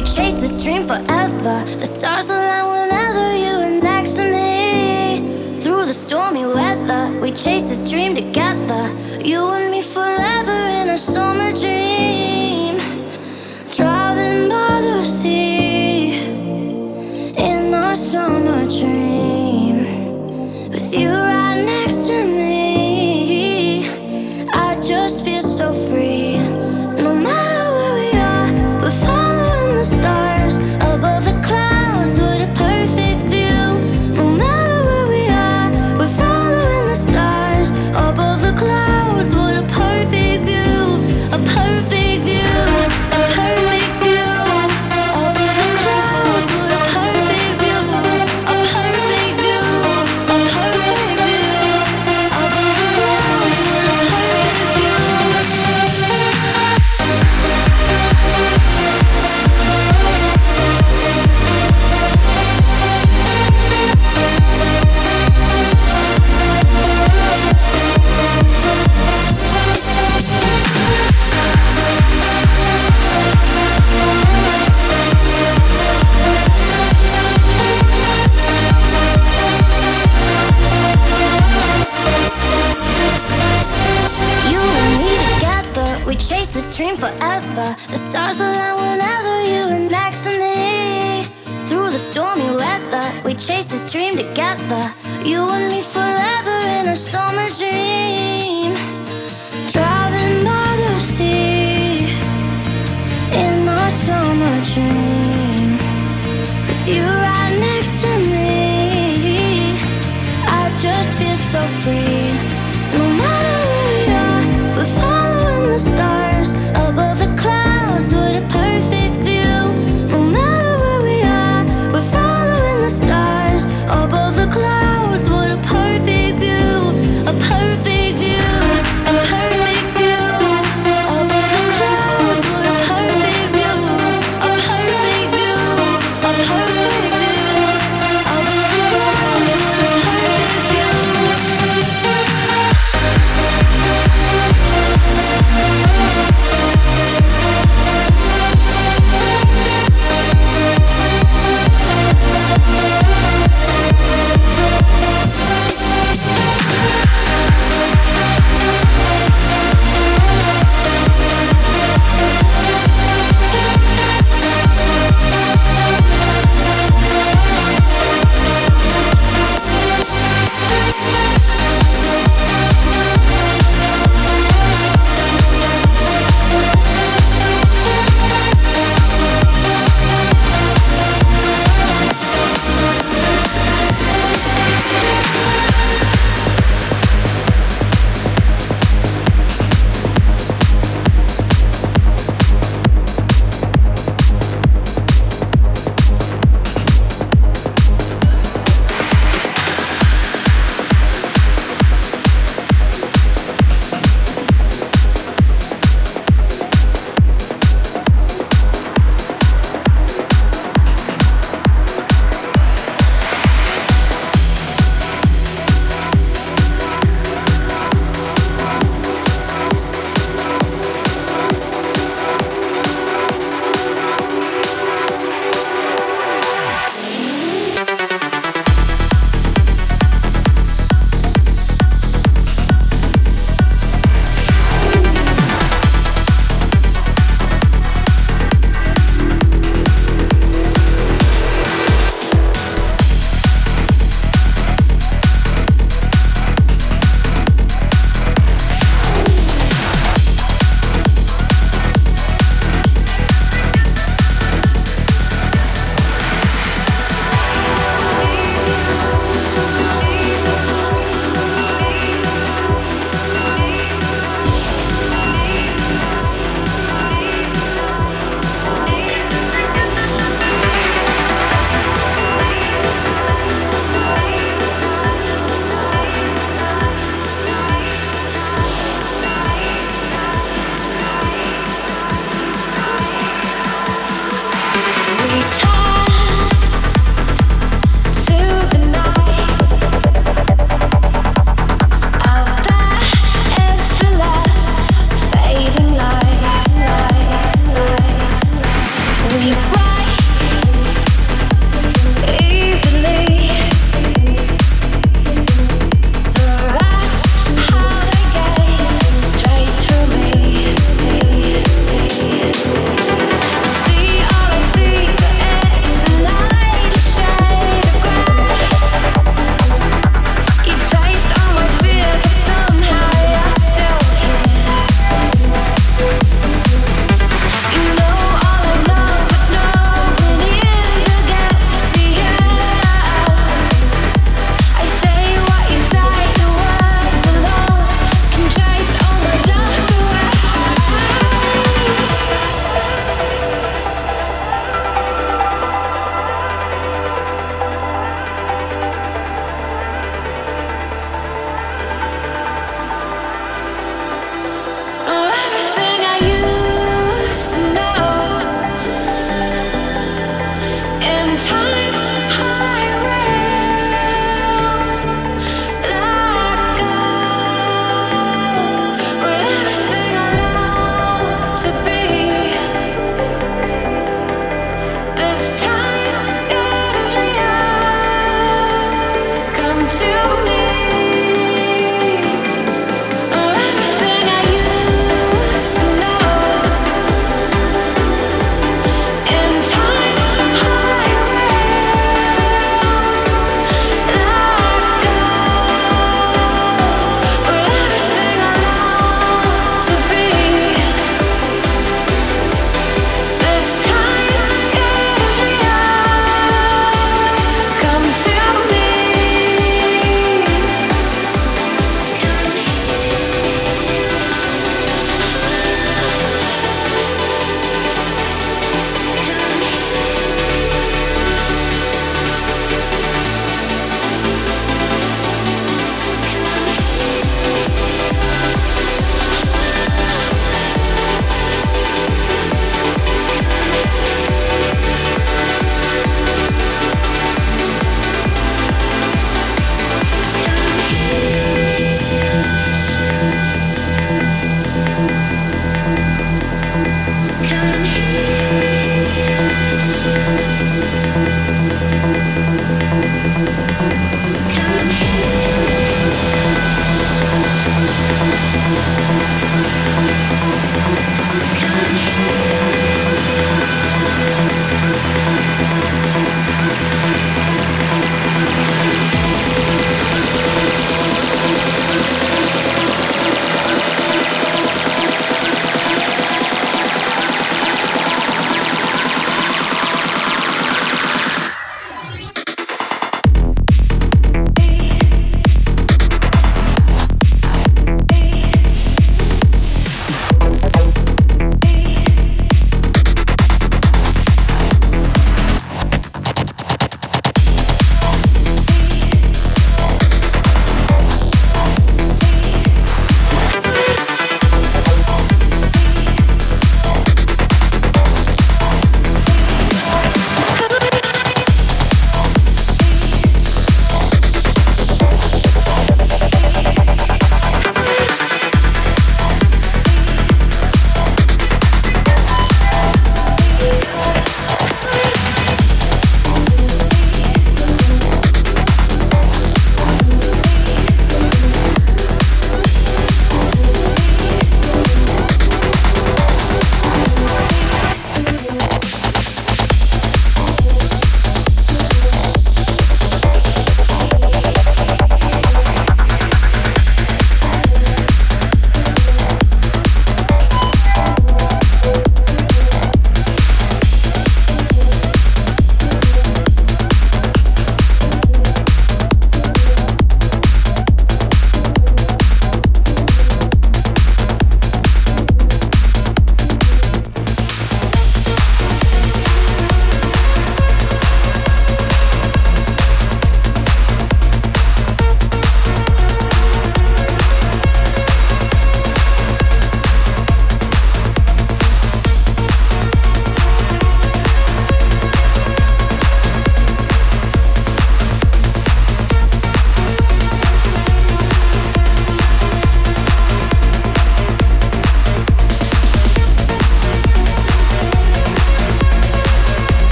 we chase this dream forever. The stars align whenever you are next to me. Through the stormy weather, we chase this dream together. You and me forever in our summer dream. Driving by the sea in our summer dream.